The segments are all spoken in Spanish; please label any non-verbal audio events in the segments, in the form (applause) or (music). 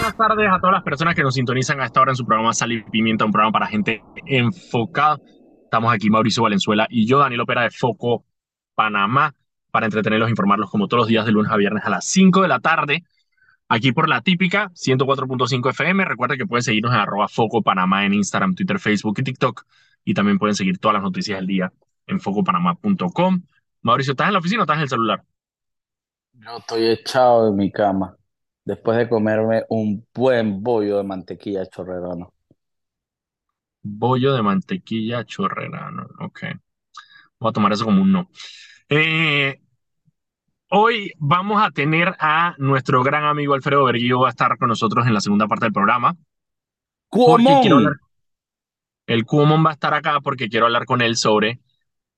buenas tardes a todas las personas que nos sintonizan a esta hora en su programa Sal y Pimienta, un programa para gente enfocada. Estamos aquí Mauricio Valenzuela y yo, Daniel Opera de Foco Panamá, para entretenerlos e informarlos como todos los días de lunes a viernes a las 5 de la tarde, aquí por la típica 104.5 FM. Recuerda que pueden seguirnos en arroba Foco Panamá en Instagram, Twitter, Facebook y TikTok. Y también pueden seguir todas las noticias del día en focopanamá.com. Mauricio, ¿estás en la oficina o estás en el celular? Yo estoy echado en mi cama después de comerme un buen bollo de mantequilla chorrerano. Bollo de mantequilla chorrerano. Ok. Voy a tomar eso como un no. Eh, hoy vamos a tener a nuestro gran amigo Alfredo Berguillo, va a estar con nosotros en la segunda parte del programa. ¡Cuomón! El Cuomón va a estar acá porque quiero hablar con él sobre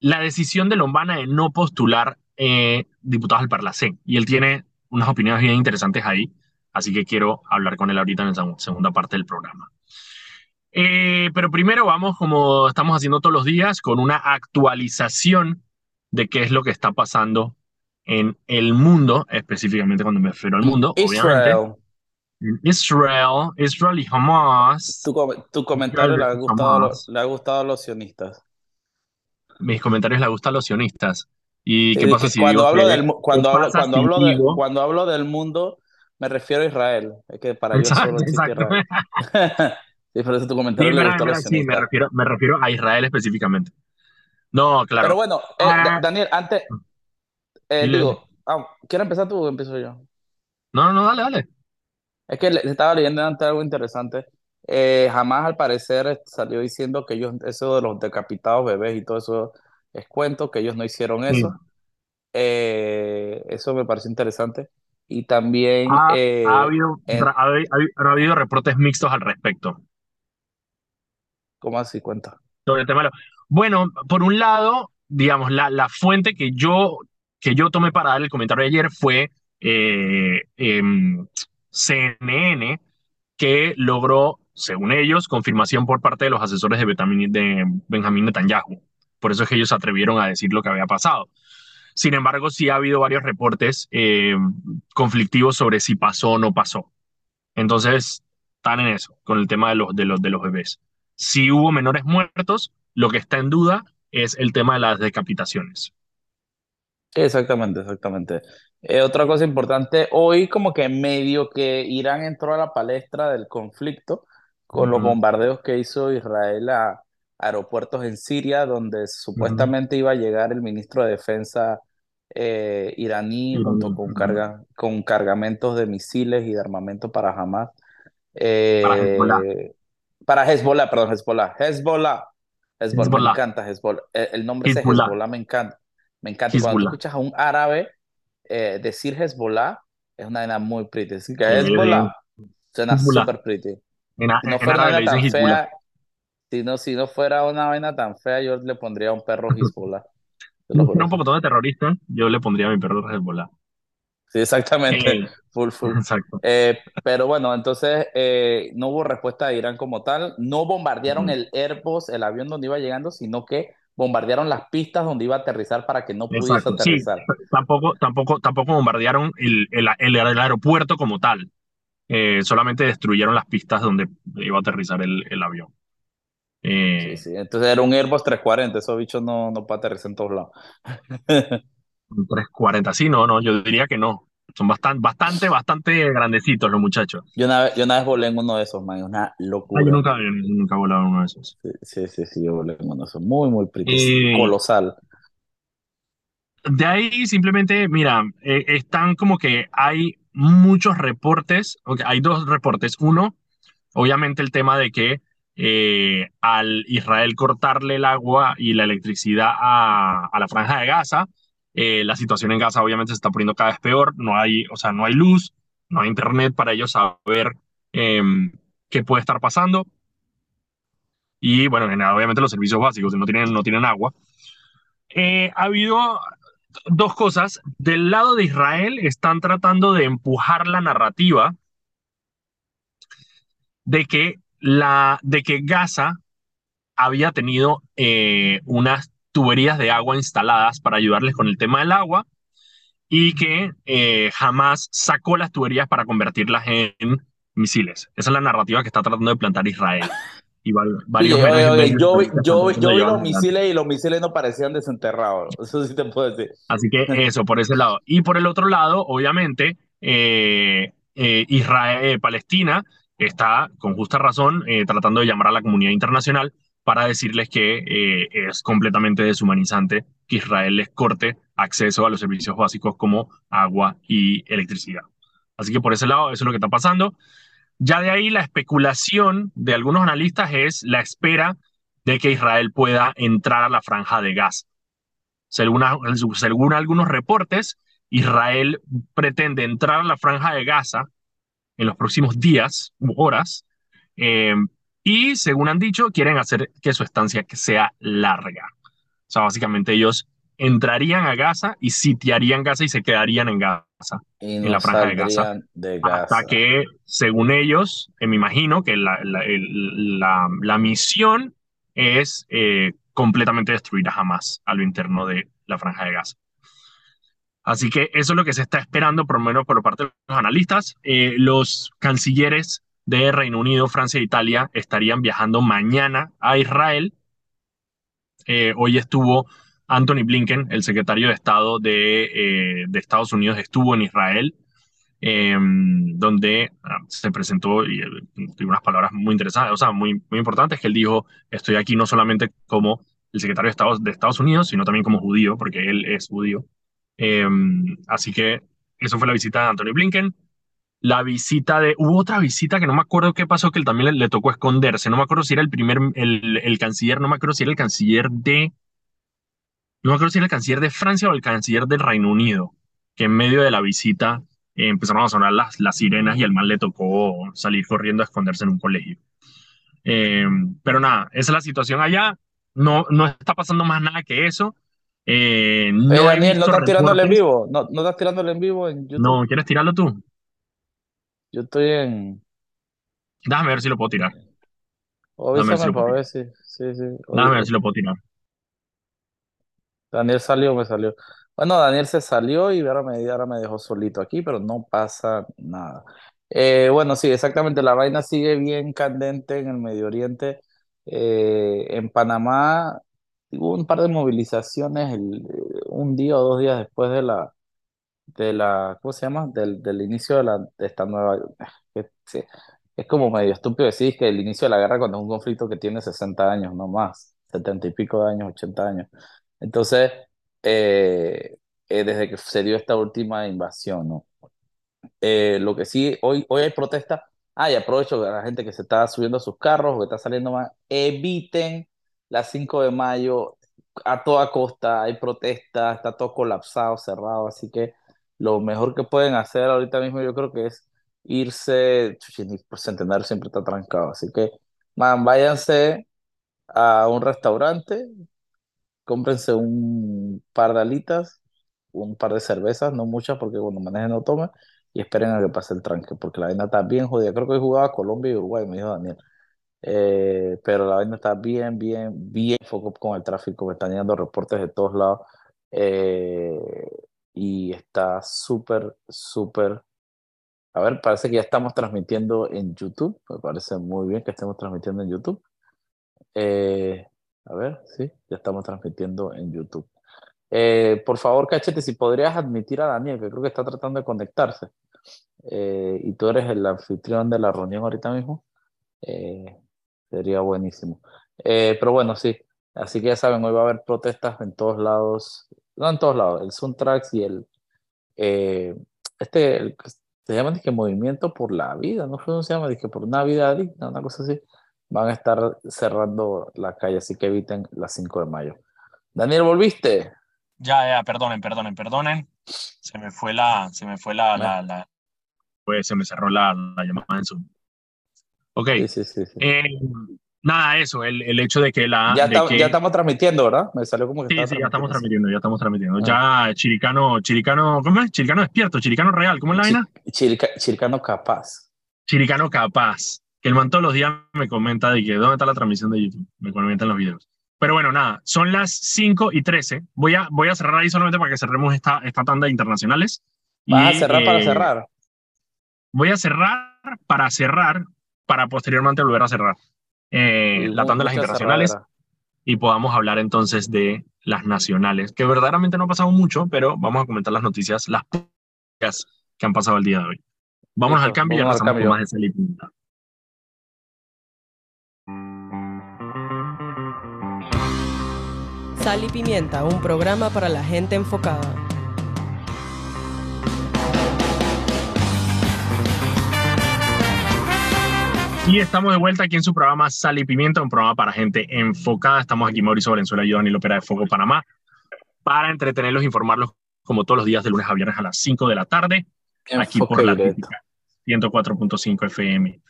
la decisión de Lombana de no postular eh, diputados al Parlacén. Y él tiene unas opiniones bien interesantes ahí, así que quiero hablar con él ahorita en la segunda parte del programa. Eh, pero primero vamos, como estamos haciendo todos los días, con una actualización de qué es lo que está pasando en el mundo, específicamente cuando me refiero al mundo, Israel. obviamente. Israel, Israel y Hamas. Tu, tu comentario le ha, gustado, le ha gustado a los sionistas. Mis comentarios le gustan a los sionistas. ¿Y qué pasa si cuando digo hablo que- del mu- cuando qué hablo, pasa si cuando hablo del mundo me refiero a Israel es que para ellos solo existe. Israel (laughs) sí, por eso tu Sí, comentario le gustó los sí, me refiero, me refiero a Israel específicamente. No, claro. pero bueno eh, Ah. Da- Daniel antes eh, digo ah, ¿quieres empezar tú o empiezo yo? No, no, no, dale, dale. Es que le, estaba leyendo antes algo interesante. Eh, jamás al parecer salió diciendo que ellos, eso de los decapitados bebés y todo eso es cuento, que ellos no hicieron Sí. eso. Eh, eso me pareció interesante. Y también, Ha, eh, ha habido, en- ha, habi- ha habido reportes mixtos al respecto. ¿cómo así cuenta? sobre el tema Bueno, por un lado, digamos, la, la fuente que yo, que yo tomé para dar el comentario de ayer fue eh, em, CNN, que logró, según ellos, confirmación por parte de los asesores de, Benjamin- de Benjamín Netanyahu. Por eso es que ellos se atrevieron a decir lo que había pasado. Sin embargo, sí ha habido varios reportes eh, conflictivos sobre si pasó o no pasó. Entonces, están en eso, con el tema de los, de los, de los bebés. Si hubo menores muertos, lo que está en duda es el tema de las decapitaciones. Exactamente, exactamente. Eh, otra cosa importante, hoy como que medio que Irán entró a la palestra del conflicto con los bombardeos que hizo Israel a aeropuertos en Siria, donde supuestamente iba a llegar el ministro de Defensa eh, iraní Iraní, junto con, carga, con cargamentos de misiles y de armamento para Hamas. Eh, Para Hezbollah. para Hezbollah, perdón, Hezbollah. Hezbollah. Hezbollah, me Hezbollah. encanta Hezbollah. El, el nombre Hezbollah. Hezbollah me encanta. Me encanta. Y cuando Hezbollah. escuchas a un árabe eh, decir Hezbollah, es una vaina muy pretty. Decir que Hezbollah suena Hezbollah. súper pretty. En, no en árabe le dicen Hezbollah. fea, si no, si no fuera una vaina tan fea, yo le pondría un perro (laughs) Hezbollah. Fuera un poco de terrorista, yo le pondría a mi perro Hezbollah. Sí, exactamente. Full, full. exacto. Eh, pero bueno, entonces eh, no hubo respuesta de Irán como tal. No bombardearon el Airbus, el avión donde iba llegando, sino que bombardearon las pistas donde iba a aterrizar para que no pudiese Exacto. Sí, aterrizar. tampoco, tampoco, tampoco bombardearon el, el, el- el aeropuerto como tal. Eh, solamente destruyeron las pistas donde iba a aterrizar el, el avión. Eh, Sí, sí. Entonces era un Airbus 340, esos bichos no, no aterrizar en todos lados. un 340, sí, no, no, yo diría que no. Son bastante, bastante, bastante grandecitos los muchachos. Yo una vez, yo una vez volé en uno de esos, man, una yo locura. nunca, yo nunca he volado en uno de esos. Sí, sí, sí, sí, yo volé en uno de esos. Muy, muy pretty. Eh, Colosal. De ahí simplemente, mira, eh, están como que hay muchos reportes, hay dos reportes. Uno, obviamente el tema de que eh, al Israel cortarle el agua y la electricidad a, a la franja de Gaza, eh, la situación en Gaza obviamente se está poniendo cada vez peor, no hay, o sea, no hay luz, no hay internet para ellos saber em, qué puede estar pasando. Y bueno, obviamente los servicios básicos, si no tienen, no tienen agua. Eh, ha habido dos cosas. Del lado de Israel están tratando de empujar la narrativa de que, la, de que Gaza había tenido eh, unas tuberías de agua instaladas para ayudarles con el tema del agua y que eh, jamás sacó las tuberías para convertirlas en misiles. Esa es la narrativa que está tratando de plantar Israel. Y vari- Sí, varios oye, oye, yo, vi- yo, vi- yo vi los misiles y los misiles no parecían desenterrados. (laughs) Eso sí te puedo decir. Así que (laughs) eso, por ese lado. Y por el otro lado, obviamente, eh, eh, Israel, eh, Palestina está, con justa razón, eh, tratando de llamar a la comunidad internacional para decirles que eh, es completamente deshumanizante que Israel les corte acceso a los servicios básicos como agua y electricidad. Así que por ese lado, eso es lo que está pasando. Ya de ahí la especulación de algunos analistas es la espera de que Israel pueda entrar a la franja de Gaza. Según, según algunos reportes, Israel pretende entrar a la franja de Gaza en los próximos días u horas eh, y, según han dicho, quieren hacer que su estancia sea larga. O sea, básicamente ellos entrarían a Gaza y sitiarían Gaza y se quedarían en Gaza, Y en la franja de Gaza, de hasta Gaza. que, según ellos, eh, me imagino que la, la, el- la- la misión es eh, completamente destruir a Hamas a lo interno de la franja de Gaza. Así que eso es lo que se está esperando, por lo menos por parte de los analistas. Eh, los cancilleres de Reino Unido, Francia e Italia estarían viajando mañana a Israel. Eh, hoy estuvo Anthony Blinken, el secretario de Estado de, eh, Estados Unidos, estuvo en Israel, eh, donde ah, se presentó y tuvo unas palabras muy interesantes, o sea, muy, muy importantes, que él dijo, estoy aquí no solamente como el secretario de Estado de Estados Unidos, sino también como judío, porque él es judío. Eh, así que eso fue la visita de Anthony Blinken. La visita de. Hubo otra visita que no me acuerdo qué pasó, que él también le, le tocó esconderse. No me acuerdo si era el primer. El, el canciller, no me acuerdo si era el canciller de. No me acuerdo si era el canciller de Francia o el canciller del Reino Unido, que en medio de la visita eh, empezaron a sonar las, las sirenas y al mal le tocó salir corriendo a esconderse en un colegio. Eh, pero nada, esa es la situación allá. No, no está pasando más nada que eso. Eh, no Daniel, ¿no estás tirándole en vivo? ¿No, no estás tirándole en vivo en YouTube? No, ¿quieres tirarlo tú? Yo estoy en... Déjame ver si lo puedo tirar. O Déjame ver si avísame lo puedo para tirar. si... Sí, sí. Déjame Oye, ver si lo puedo tirar. Daniel salió, me salió. Bueno, Daniel se salió y ahora me, ahora me dejó solito aquí, pero no pasa nada. Eh, bueno, sí, exactamente. La vaina sigue bien candente en el Medio Oriente. Eh, en Panamá hubo un par de movilizaciones el- un día o dos días después de la, de la, ¿cómo se llama? Del, del inicio de, la, de esta nueva... que- sí, Es como medio estúpido decir que el inicio de la guerra cuando es un conflicto que tiene 60 años, no más, 70 y pico de años, 80 años. Entonces, eh, eh, desde que se dio esta última invasión, ¿no? Eh, lo que sí, hoy, hoy hay protesta. Ah, y aprovecho a la gente que se está subiendo a sus carros o que está saliendo más, eviten las 5 de mayo a toda costa, hay protesta, está todo colapsado, cerrado, así que lo mejor que pueden hacer ahorita mismo yo creo que es irse, por Centenario siempre está trancado, así que, man, váyanse a un restaurante, cómprense un par de alitas, un par de cervezas, no muchas porque cuando manejen no tomen, y esperen a que pase el tranque, porque la vaina está bien jodida. Creo que hoy jugaba Colombia y Uruguay, me dijo Daniel. Eh, pero la vaina está bien, bien, bien foco con el tráfico, me están llegando reportes de todos lados. eh, y está súper, súper. A ver, parece que ya estamos transmitiendo en YouTube. Me parece muy bien que estemos transmitiendo en YouTube. Eh, a ver, sí, ya estamos transmitiendo en YouTube. Eh, por favor, Cachete, si podrías admitir a Daniel, que creo que está tratando de conectarse, eh, y tú eres el anfitrión de la reunión ahorita mismo, eh, sería buenísimo. Eh, pero bueno, sí, así que ya saben, hoy va a haber protestas en todos lados, no en todos lados, el Suntrax y el, eh, este, el que se llama dizque Movimiento por la Vida, no sé cómo se llama, dizque por una vida digna, una cosa así, van a estar cerrando la calle, así que eviten las 5 de mayo. Daniel, ¿volviste? Ya, ya, perdonen, perdonen, perdonen. Se me fue la, se me fue la, la, la- pues se me cerró la, la llamada en Zoom. Ok, Sí, sí, sí. sí. eh, nada, eso, el, el hecho de que la, ya, de está- que- ya estamos transmitiendo, ¿verdad? Me salió como que sí, sí, ya estamos transmitiendo. ya estamos transmitiendo. Ah. Ya, Chiricano, Chiricano, ¿cómo es? Chiricano despierto, Chiricano real, ¿cómo es la vaina? Chi- Chilca- Chilcano capaz. Chiricano capaz. Que el man todos los días me comenta de que dónde está la transmisión de YouTube. Me comentan los videos. Pero bueno, nada, son las 5 y 13. Voy a, voy a cerrar ahí solamente para que cerremos esta, esta tanda de internacionales. ¿Vas Y, a cerrar para eh, cerrar? Voy a cerrar para cerrar, para posteriormente volver a cerrar eh, la tanda de las internacionales y podamos hablar entonces de las nacionales, que verdaderamente no ha pasado mucho, pero vamos a comentar las noticias, las que han pasado el día de hoy. Vámonos al cambio y regresamos con más de Sal y Pimienta. Sal y Pimienta, un programa para la gente enfocada. Y estamos de vuelta aquí en su programa Sal y Pimienta, un programa para gente enfocada. Estamos aquí Mauricio Valenzuela y yo, Daniel Opera de Foco Panamá, para entretenerlos, informarlos como todos los días de lunes a viernes a las 5 de la tarde, aquí por la 104.5 FM.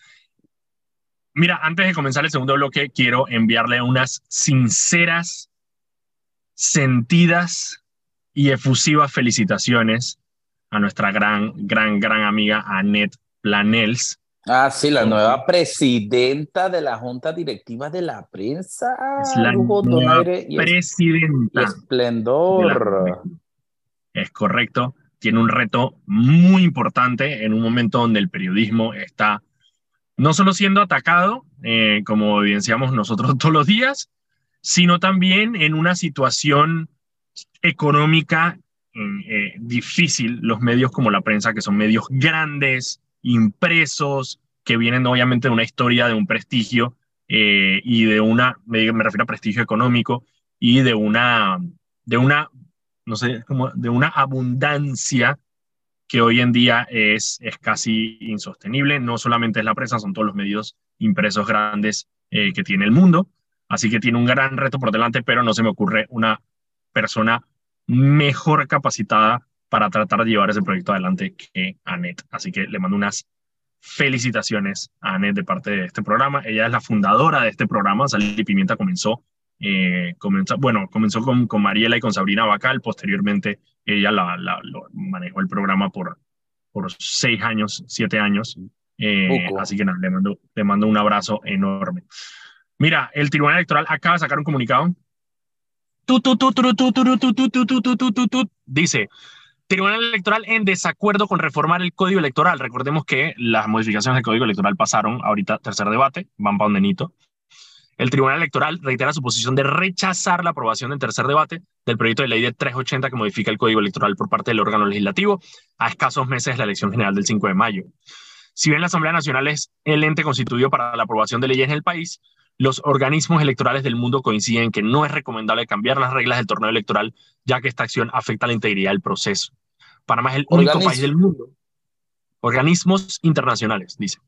Mira, antes de comenzar el segundo bloque, quiero enviarle unas sinceras, sentidas y efusivas felicitaciones a nuestra gran, gran, gran amiga Annette Planels, Ah, sí, la nueva presidenta de la Junta Directiva de la Prensa. Es la nueva presidenta. esplendor. Es correcto. Tiene un reto muy importante en un momento donde el periodismo está no solo siendo atacado, eh, como evidenciamos nosotros (laughs) todos los días, sino también en una situación económica eh, difícil. Los medios como la prensa, que son medios grandes, impresos, que vienen obviamente de una historia, de un prestigio eh, y de una, me, refiero a prestigio económico y de una, de una, no sé, como de una abundancia que hoy en día es, es casi insostenible. No solamente es la prensa, son todos los medios impresos grandes eh, que tiene el mundo. Así que tiene un gran reto por delante, pero no se me ocurre una persona mejor capacitada para tratar de llevar ese proyecto adelante que Anet. Así que le mando unas felicitaciones a Anet de parte de este programa. Ella es la fundadora de este programa. Sal y Pimienta comenzó, eh, comenzó bueno, comenzó con, con, Mariela y con Sabrina Bacal. Posteriormente, ella la, manejó el programa por, por seis años, siete años. Eh, así que nada, le mando, le mando un abrazo enorme. Mira, el Tribunal Electoral acaba de sacar un comunicado. Dice, Tribunal Electoral en desacuerdo con reformar el Código Electoral. Recordemos que las modificaciones del Código Electoral pasaron, ahorita tercer debate, van para donde Nito. El Tribunal Electoral reitera su posición de rechazar la aprobación del tercer debate del proyecto de ley de 380 que modifica el Código Electoral por parte del órgano legislativo a escasos meses de la elección general del 5 de mayo. Si bien la Asamblea Nacional es el ente constituido para la aprobación de leyes en el país, los organismos electorales del mundo coinciden que no es recomendable cambiar las reglas del torneo electoral, ya que esta acción afecta la integridad del proceso. Panamá es el único país del mundo. Organismos internacionales, dice.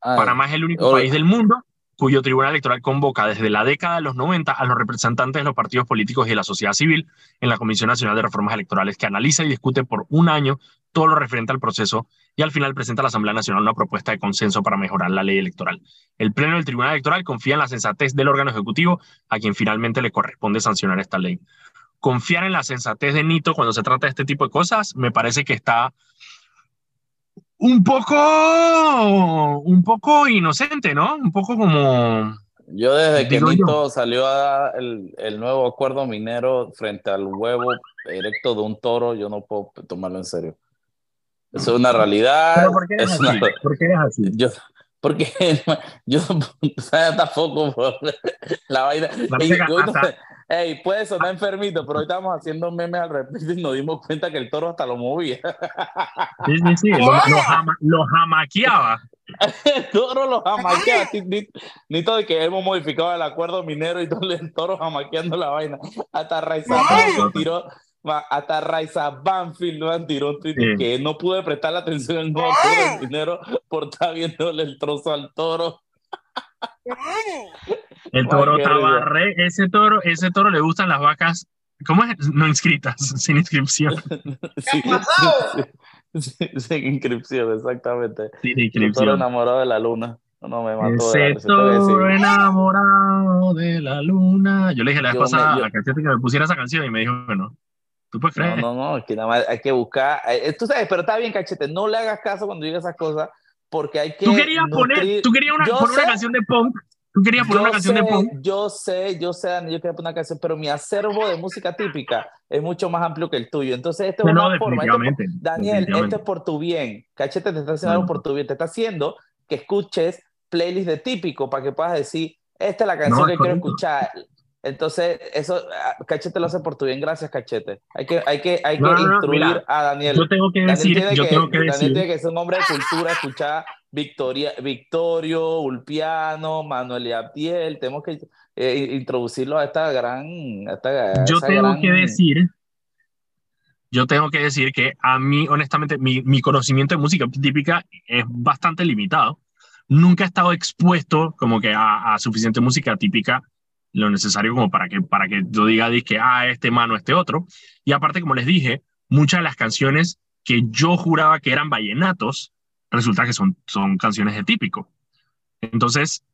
Ah, Panamá es el único país del mundo cuyo tribunal electoral convoca desde la década de los 90 a los representantes de los partidos políticos y de la sociedad civil en la Comisión Nacional de Reformas Electorales, que analiza y discute por un año todo lo referente al proceso y al final presenta a la Asamblea Nacional una propuesta de consenso para mejorar la ley electoral. El Pleno del Tribunal Electoral confía en la sensatez del órgano ejecutivo a quien finalmente le corresponde sancionar esta ley confiar en la sensatez de Nito cuando se trata de este tipo de cosas, me parece que está un poco, un poco inocente, ¿no? Un poco como... Yo desde que Nito salió a el, el, nuevo acuerdo minero frente al huevo erecto de un toro, yo no puedo tomarlo en serio. Eso es una realidad. por qué es, así? ¿Por qué es así? Yo, porque (laughs) (laughs) yo. Tampoco por (laughs) la vaina. Hey, puede sonar enfermito, pero hoy estamos haciendo memes al respecto y nos dimos cuenta que el toro hasta lo movía. Sí, sí, sí, lo, jamaqueaba. (laughs) el toro lo jamaqueaba. Ni, todo de que hemos modificado el acuerdo minero y todo el toro jamaqueando la vaina. Hasta Raiza tiró, hasta Raiza Banfield no tiró un que no pude prestar la atención al nuevo acuerdo minero por estar viéndole el trozo al toro. (laughs) El toro estaba re, ese toro, ese toro le gustan las vacas, ¿cómo es? No inscritas, (laughs) sin inscripción. (laughs) sí, sin inscripción, exactamente. Sin inscripción. toro enamorado de la luna. No, me mató Ese toro enamorado de la luna. Yo le dije la vez pasada a Cachete que me pusiera esa canción y me dijo que no. ¿Tú puedes creer? No, no, no, que nada más hay que buscar. Eh, tú sabes, pero está bien, Cachete, no le hagas caso cuando diga esas cosas porque hay que. Tú querías poner, tú querías una, poner una canción de punk Tú querías poner una canción sé, de pop. yo sé, yo sé, Dani, yo quería poner una canción, pero mi acervo de música típica es mucho más amplio que el tuyo. Entonces, esta es No, una forma. esto. Daniel, esto es por tu bien. Cachete te está haciendo algo por tu bien. Te está haciendo que escuches playlist de típico para que puedas decir, esta es la canción No, que es quiero correcto. escuchar. Entonces, eso, ah, Cachete lo hace por tu bien. Gracias, Cachete. Hay que, hay que, hay que no, no, instruir mira, a Daniel. Yo tengo que Daniel decir, tiene yo que, tengo que Daniel decir, tiene que ser un hombre de cultura, escuchar Victoria, Victorio, Ulpiano, Manuel y Abdiel. Tenemos que eh, introducirlo a esta gran. A esta, a yo tengo gran- que decir, yo tengo que decir que a mí, honestamente, mi, mi conocimiento de música típica es bastante limitado. Nunca he estado expuesto como que a, a suficiente música típica, lo necesario como para que, para que yo diga que, ah, este mano, este otro. Y aparte, como les dije, muchas de las canciones que yo juraba que eran vallenatos, resulta que son, son canciones de típico. Entonces,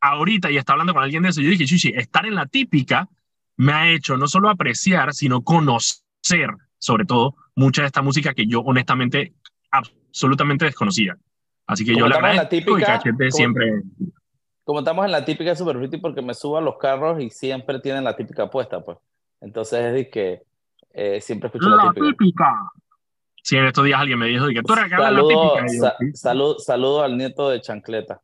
ahorita, y está hablando con alguien de eso, yo dije, Chuchi, estar en la típica me ha hecho no solo apreciar, sino conocer, sobre todo, mucha de esta música que yo honestamente absolutamente desconocía. Así que Como yo la agradezco y típica, Cachete como- siempre... Como estamos en la típica de Superfiti, porque me subo a los carros y siempre tienen la típica puesta, pues. Entonces es de que eh, siempre escucho la, La típica. típica. Sí, en estos días alguien me dijo que tú eres que habla la Saludo, típica. Sa- saludo al nieto de Chancleta.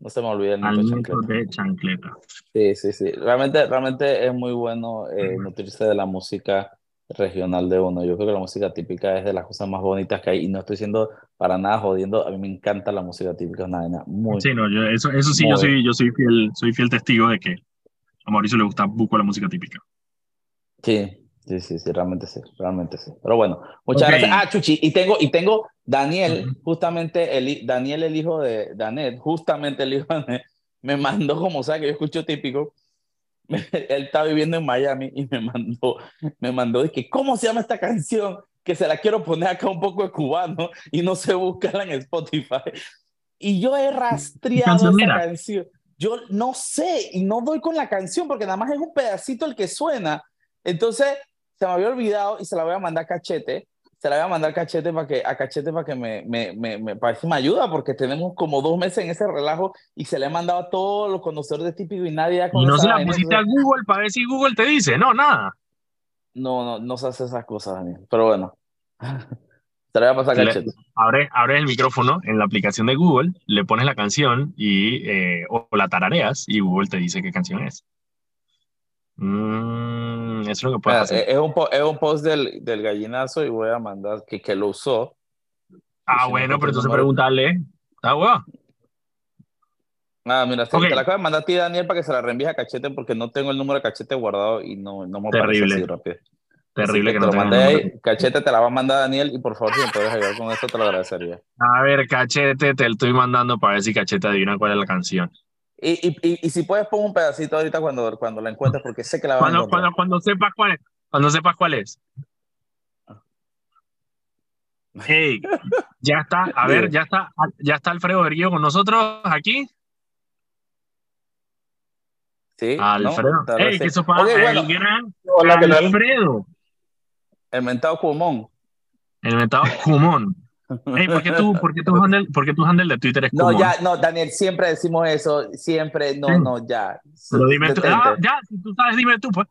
No se me olvide el nieto Al de nieto Chancleta. de chancleta. Sí, sí, sí. Realmente, realmente es muy bueno eh, nutrirse de la música regional de uno. Yo creo que la música típica es de las cosas más bonitas que hay y no estoy siendo para nada jodiendo. A mí me encanta la música típica, es una vaina muy... Sí, no, yo, eso, eso sí, yo soy, yo soy fiel, soy fiel testigo de que a Mauricio le gusta buco la música típica. Sí, sí, sí, sí, realmente sí, realmente sí. Pero bueno, muchas gracias. Ah, Chuchi, y tengo, y tengo Daniel, justamente, el, Daniel, el hijo de Danet, justamente el hijo de Danet, me mandó, como sabe que yo escucho típico, (laughs) él está viviendo en Miami y me mandó, me mandó, dije, ¿cómo se llama esta canción? Que se la quiero poner acá un poco de cubano y no sé buscarla en Spotify. Y yo he rastreado esa canción. Yo no sé y no doy con la canción porque nada más es un pedacito el que suena. Entonces se me había olvidado y se la voy a mandar a Cachete. Se la voy a mandar Cachete para que, a Cachete para que me, me, me, me, me ayuda porque tenemos como dos meses en ese relajo y se le ha mandado a todos los conocedores de típico y nadie con Y no se la vaina, pusiste a Google para ver si Google te dice. No, nada. No, no, no se hace esas cosas, Daniel. Pero bueno, (laughs) se la voy a pasar Le- Cachete. Abres, abres el micrófono en la aplicación de Google, le pones la canción y, eh, o la tarareas y Google te dice qué canción es. Mm, eso es lo que puedes Ah, hacer. Es un, es un post del, del gallinazo y voy a mandar que, que lo usó. ah, si no bueno, pero entonces pregúntale. Está bueno. Ah, mira, se- Ok. te la acabo de mandar a ti, Daniel, para que se la reenvíes a Cachete porque no tengo el número de Cachete guardado y no, no me Terrible. así rápido. Terrible que te no lo tengas mandé el ahí. número. Cachete te la va a mandar Daniel y por favor, si me puedes ayudar con eso, te lo agradecería. A ver, Cachete, te lo estoy mandando para ver si Cachete adivina cuál es la canción. Y, y, y, y si puedes, pon un pedacito ahorita cuando, cuando la encuentres porque sé que la vas a Cuando, cuando, cuando sepas cuál es. Cuando sepas cuál es. Hey, ya está, a (laughs) ver, ya está, ya está Alfredo Berguillo con nosotros aquí. Sí. Alfredo. Hey, que eso para Ok, bueno, el gran Hola. Alfredo, el mentado Cumón. el metado Cumón. Hey, ¿por qué tú, por qué tu (laughs) handle, por qué tu handle de Twitter es No, ya, no, Daniel, siempre decimos eso, siempre, no, Sí. no, ya. Pero dime tú. Ah, ya, si tú sabes, dime tú, pues.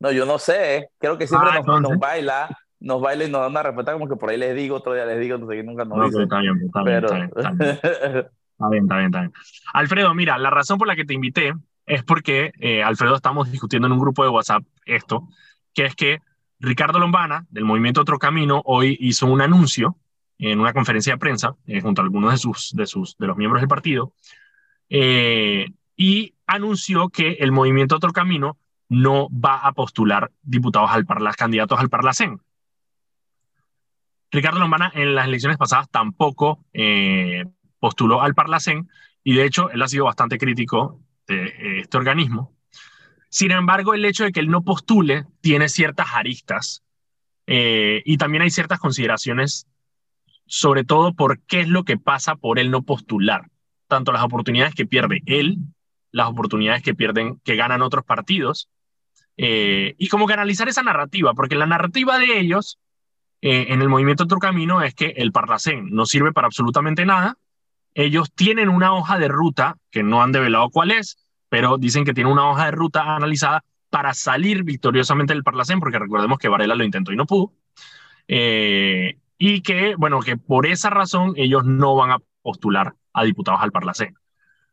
No, yo no sé, creo que siempre Ah, nos, entonces. nos baila, nos baila y nos da una respuesta como que por ahí les digo, otro día les digo, no sé qué, nunca nos No, dice. pero está bien, está bien, Pero, está bien, está bien. Está bien, está bien, está bien. Alfredo, mira, la razón por la que te invité es porque, eh, Alfredo, estamos discutiendo en un grupo de WhatsApp esto, que es que Ricardo Lombana, del Movimiento Otro Camino, hoy hizo un anuncio en una conferencia de prensa eh, junto a algunos de, sus, de, sus, de los miembros del partido, eh, y anunció que el Movimiento Otro Camino no va a postular diputados al Parla, candidatos al Parlacén. Ricardo Lombana en las elecciones pasadas tampoco eh, postuló al Parlacén y de hecho él ha sido bastante crítico de eh, este organismo. Sin embargo, el hecho de que él no postule tiene ciertas aristas eh, y también hay ciertas consideraciones, sobre todo por qué es lo que pasa por él no postular. Tanto las oportunidades que pierde él, las oportunidades que pierden, que ganan otros partidos, eh, y como que analizar esa narrativa, porque la narrativa de ellos eh, en el movimiento Otro Camino es que el Parlacén no sirve para absolutamente nada ellos tienen una hoja de ruta, que no han develado cuál es, pero dicen que tienen una hoja de ruta analizada para salir victoriosamente del Parlacén, porque recordemos que Varela lo intentó y no pudo. Eh, y que, bueno, que por esa razón ellos no van a postular a diputados al Parlacén.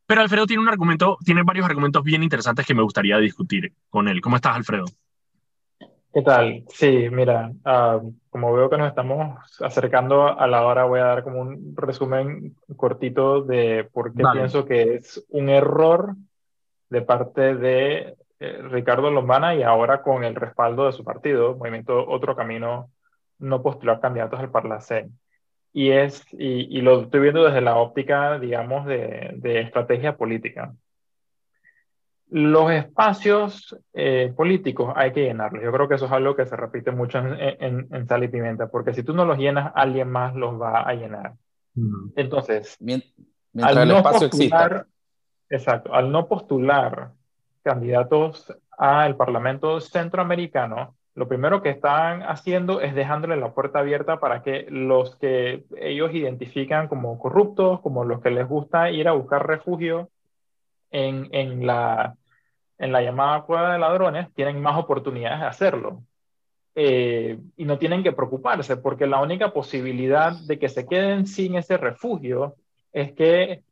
Pero Alfredo tiene un argumento, tiene varios argumentos bien interesantes que me gustaría discutir con él. ¿Cómo estás, Alfredo? ¿Qué tal? Sí, mira, ah, como veo que nos estamos acercando a la hora, voy a dar como un resumen cortito de por qué pienso que es un error de parte de eh, Ricardo Lombana y ahora con el respaldo de su partido, Movimiento Otro Camino, no postular candidatos al Parlacén. Y, es, y, lo estoy viendo desde la óptica, digamos, de, de estrategia política. Los espacios eh, políticos hay que llenarlos. Yo creo que eso es algo que se repite mucho en, en, Sal y Pimienta, porque si tú no los llenas, alguien más los va a llenar. Entonces, mientras al no espacio postular, exacto, al no postular candidatos al Parlamento Centroamericano, lo primero que están haciendo es dejándole la puerta abierta para que los que ellos identifican como corruptos, como los que les gusta ir a buscar refugio en, en la en la llamada cueva de ladrones tienen más oportunidades de hacerlo. Eh, y no tienen que preocuparse, porque la única posibilidad de que se queden sin ese refugio es que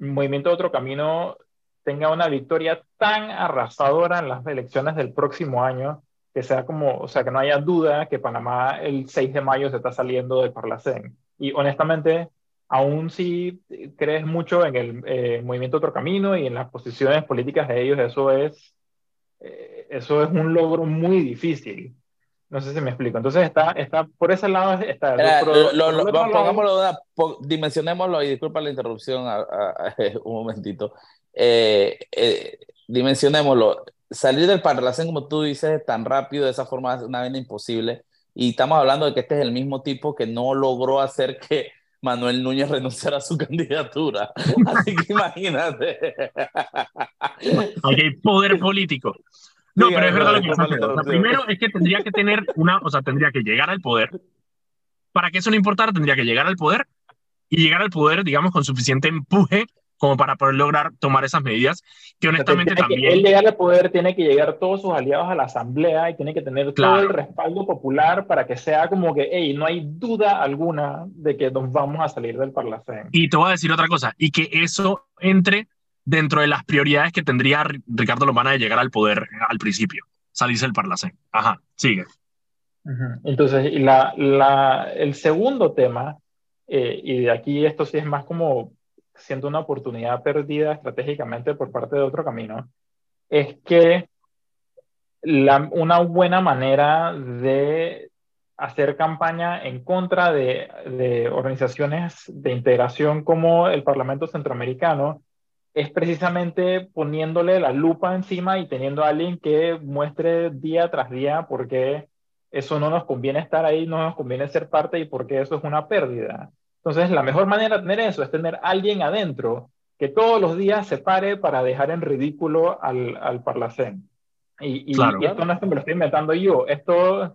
el Movimiento de Otro Camino tenga una victoria tan arrasadora en las elecciones del próximo año que sea como, o sea, que no haya duda que Panamá el 6 de mayo se está saliendo del Parlacén. Y honestamente, aún si crees mucho en el eh, movimiento Otro Camino y en las posiciones políticas de ellos, eso es, eh, eso es un logro muy difícil. No sé si me explico. Entonces, está, está por ese lado. Está, dimensionémoslo, y disculpa la interrupción (laughs) un momentito. Eh, dimensionémoslo. Salir del Parlacén, como tú dices, tan rápido, de esa forma, es una vena imposible. Y estamos hablando de que este es el mismo tipo que no logró hacer que Manuel Núñez (laughs) renunciar a su candidatura. (laughs) Así que imagínate. Aquí hay poder político. No, pero es verdad lo que dices. primero es que tendría que tener una, o sea, tendría que llegar al poder. Para que eso no importara, tendría que llegar al poder y llegar al poder, digamos, con suficiente empuje como para poder lograr tomar esas medidas, que honestamente también... él llegar al poder tiene que llegar todos sus aliados a la asamblea y tiene que tener todo el respaldo popular para que sea como que, hey, no hay duda alguna de que nos vamos a salir del Parlacén. Y te voy a decir otra cosa, y que eso entre dentro de las prioridades que tendría Ricardo Lombana de llegar al poder al principio, salirse del Parlacén. Ajá, sigue. Entonces, la, la, el segundo tema, eh, y de aquí esto sí es más como siendo una oportunidad perdida estratégicamente por parte de otro camino, es que una buena manera de hacer campaña en contra de, de, organizaciones de integración como el Parlamento Centroamericano es precisamente poniéndole la lupa encima y teniendo a alguien que muestre día tras día por qué eso no nos conviene estar ahí, no nos conviene ser parte y por qué eso es una pérdida. Entonces, la mejor manera de tener eso es tener alguien adentro que todos los días se pare para dejar en ridículo al, al Parlacén. Y, y, esto no es que me lo estoy inventando yo, esto,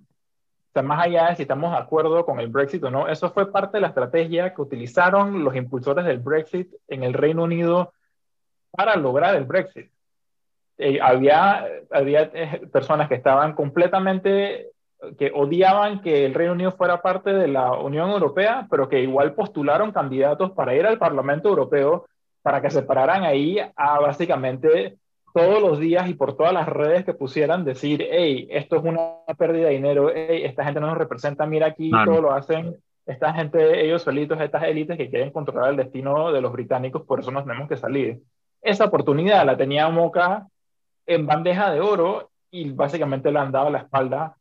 más allá de si estamos de acuerdo con el Brexit o no, eso fue parte de la estrategia que utilizaron los impulsores del Brexit en el Reino Unido para lograr el Brexit. Eh, había había eh, personas que estaban completamente que odiaban que el Reino Unido fuera parte de la Unión Europea, pero que igual postularon candidatos para ir al Parlamento Europeo para que se pararan ahí a básicamente todos los días y por todas las redes que pusieran decir, hey, esto es una pérdida de dinero, hey, esta gente no nos representa, mira aquí, todo lo hacen esta gente, ellos solitos, estas élites que quieren controlar el destino de los británicos, por eso nos tenemos que salir. Esa oportunidad la tenía Moca en bandeja de oro y básicamente le han dado la espalda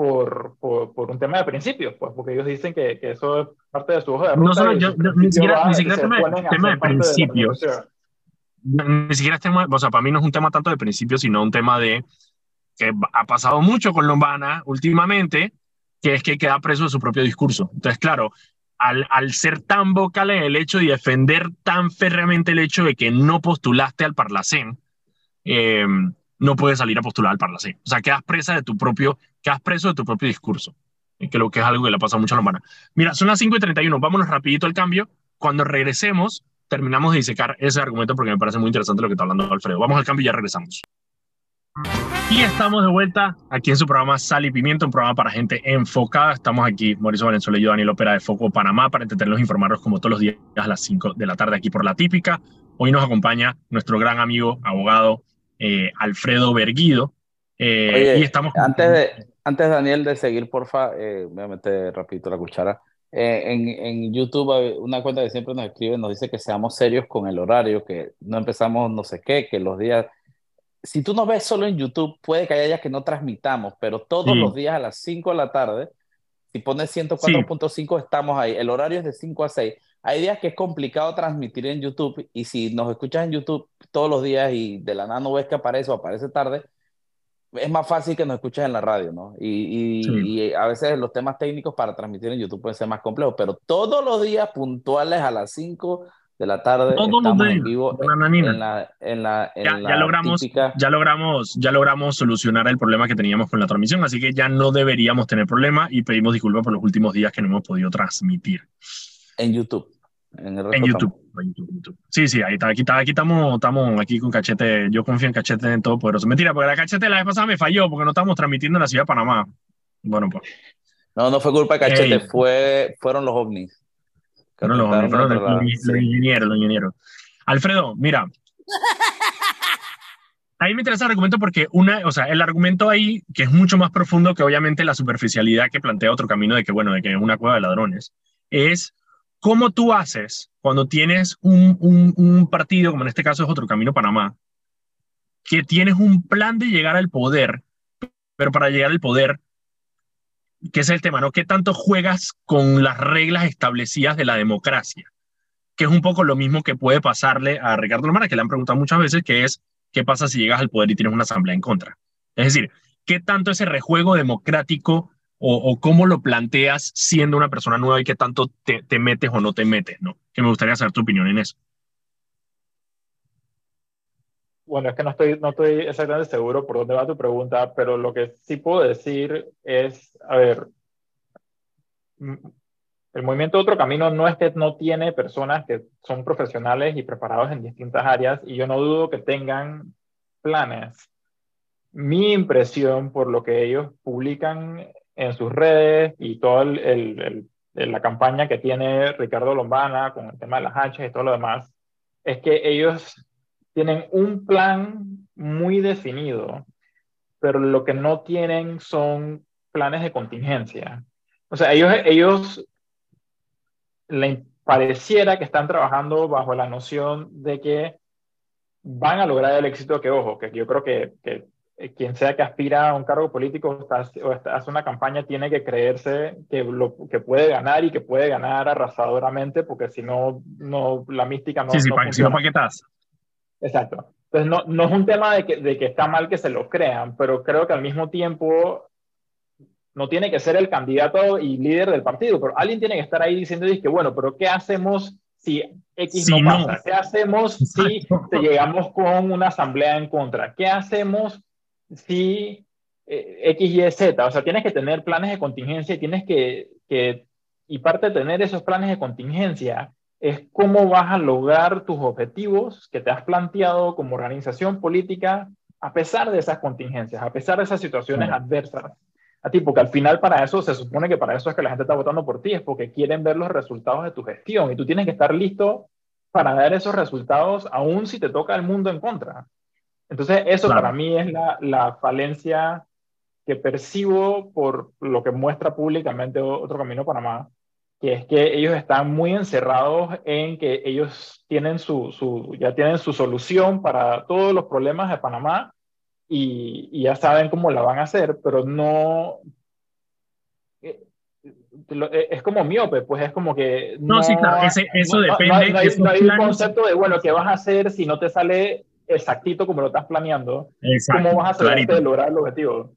por, por, un tema de principios, pues, porque ellos dicen que, que eso es parte de su hoja de ruta. No solo yo, ni siquiera, ni siquiera tema, tema de principios. ni siquiera es tema, o sea, para mí no es un tema tanto de principios, sino un tema de que ha pasado mucho con Lombana últimamente, que es que queda preso de su propio discurso. Entonces, claro, al, al, ser tan vocal en el hecho de defender tan férreamente el hecho de que no postulaste al Parlacén, eh, no puedes salir a postular al Parlacén. O sea, quedas presa de tu propio, quedas preso de tu propio discurso, que lo que es algo que le pasa mucho a la humana. Mira, son las 5 y 31, vámonos rapidito al cambio. Cuando regresemos, terminamos de disecar ese argumento porque me parece muy interesante lo que está hablando Alfredo. Vamos al cambio y ya regresamos. Y estamos de vuelta aquí en su programa Sal y Pimiento, un programa para gente enfocada. Estamos aquí, Mauricio Valenzuela y yo, Daniel Opera de Foco Panamá, para entretenerlos e informarlos como todos los días a las 5 de la tarde aquí por La Típica. Hoy nos acompaña nuestro gran amigo, abogado eh, Alfredo Berguido. Eh, Oye, y estamos antes, de, antes, Daniel, de seguir, porfa, eh, voy a meter rapidito la cuchara. Eh, en, en, YouTube una cuenta que siempre nos escribe, nos dice que seamos serios con el horario, que no empezamos no sé qué, que los días si tú nos ves solo en YouTube, puede que haya días que no transmitamos, pero todos los días a las 5 de la tarde, si pones 104.5, estamos ahí. El horario es de 5 a 6. Hay días que es complicado transmitir en YouTube y si nos escuchas en YouTube todos los días y de la nada no ves que aparece o aparece tarde, es más fácil que nos escuches en la radio, ¿no? Y, y, a veces los temas técnicos para transmitir en YouTube pueden ser más complejos, pero todos los días puntuales a las 5 de la tarde. estamos en vivo en la, en la, ya, ya, logramos, ya, logramos, ya logramos solucionar el problema que teníamos con la transmisión, así que ya no deberíamos tener problema y pedimos disculpas por los últimos días que no hemos podido transmitir. En YouTube. En, YouTube, en YouTube, Sí, sí, ahí está. Aquí, está, aquí estamos, estamos aquí con Cachete. Yo confío en Cachete en todo poderoso. Mentira, porque la Cachete la vez pasada me falló porque no estamos transmitiendo en la ciudad de Panamá. Bueno, pues. No, no fue culpa de Cachete, fue, fueron los ovnis. Pero los, ingenieros, los ingenieros. Alfredo, mira. (laughs) A mí me interesa el argumento porque una, o sea, el argumento ahí, que es mucho más profundo que obviamente la superficialidad que plantea otro camino de que, bueno, de que es una cueva de ladrones, es cómo tú haces cuando tienes un, partido, como en este caso es otro camino Panamá, que tienes un plan de llegar al poder, pero para llegar al poder que es el tema, ¿no? ¿Qué tanto juegas con las reglas establecidas de la democracia? Que es un poco lo mismo que puede pasarle a Ricardo Lomara, que le han preguntado muchas veces, que es, ¿qué pasa si llegas al poder y tienes una asamblea en contra? Es decir, ¿qué tanto ese rejuego democrático o, cómo lo planteas siendo una persona nueva y qué tanto te, te metes o no te metes, ¿no? Que me gustaría saber tu opinión en eso. bueno, es que no estoy, no estoy exactamente seguro por dónde va tu pregunta, pero lo que sí puedo decir es, a ver, el movimiento Otro Camino no es que no tiene personas que son profesionales y preparados en distintas áreas, y yo no dudo que tengan planes. Mi impresión por lo que ellos publican en sus redes y toda la campaña que tiene Ricardo Lombana con el tema de las hachas y todo lo demás, es que ellos tienen un plan muy definido, pero lo que no tienen son planes de contingencia. O sea, ellos, ellos le pareciera que están trabajando bajo la noción de que van a lograr el éxito que, ojo, que yo creo que quien sea que aspira a un cargo político o hace una campaña tiene que creerse que, lo, que puede ganar y que puede ganar arrasadoramente, porque si no, no la mística no, sí, sí, no si no paquetas. Exacto. Entonces, no, no es un tema de que, de que está mal que se lo crean, pero creo que al mismo tiempo no tiene que ser el candidato y líder del partido, pero alguien tiene que estar ahí diciendo que, bueno, pero ¿qué hacemos si X no pasa? ¿Qué hacemos si te llegamos con una asamblea en contra? ¿Qué hacemos si eh, X, Y, Z? O sea, tienes que tener planes de contingencia y tienes que, que, y parte de tener esos planes de contingencia es cómo vas a lograr tus objetivos que te has planteado como organización política a pesar de esas contingencias, a pesar de esas situaciones adversas a ti, porque al final para eso se supone que para eso es que la gente está votando por ti, es porque quieren ver los resultados de tu gestión y tú tienes que estar listo para dar esos resultados aún si te toca el mundo en contra. Entonces eso para mí es la, la falencia que percibo por lo que muestra públicamente Otro Camino Panamá, que es que ellos están muy encerrados en que ellos tienen su, su, ya tienen su solución para todos los problemas de Panamá y, y ya saben cómo la van a hacer, pero no... Eh, eh, es como miope, pues es como que... No, sí, claro, eso depende. No, hay, no hay un concepto de, bueno, ¿qué vas a hacer si no te sale exactito como lo estás planeando? Exacto, ¿Cómo vas a hacer de lograr el objetivo?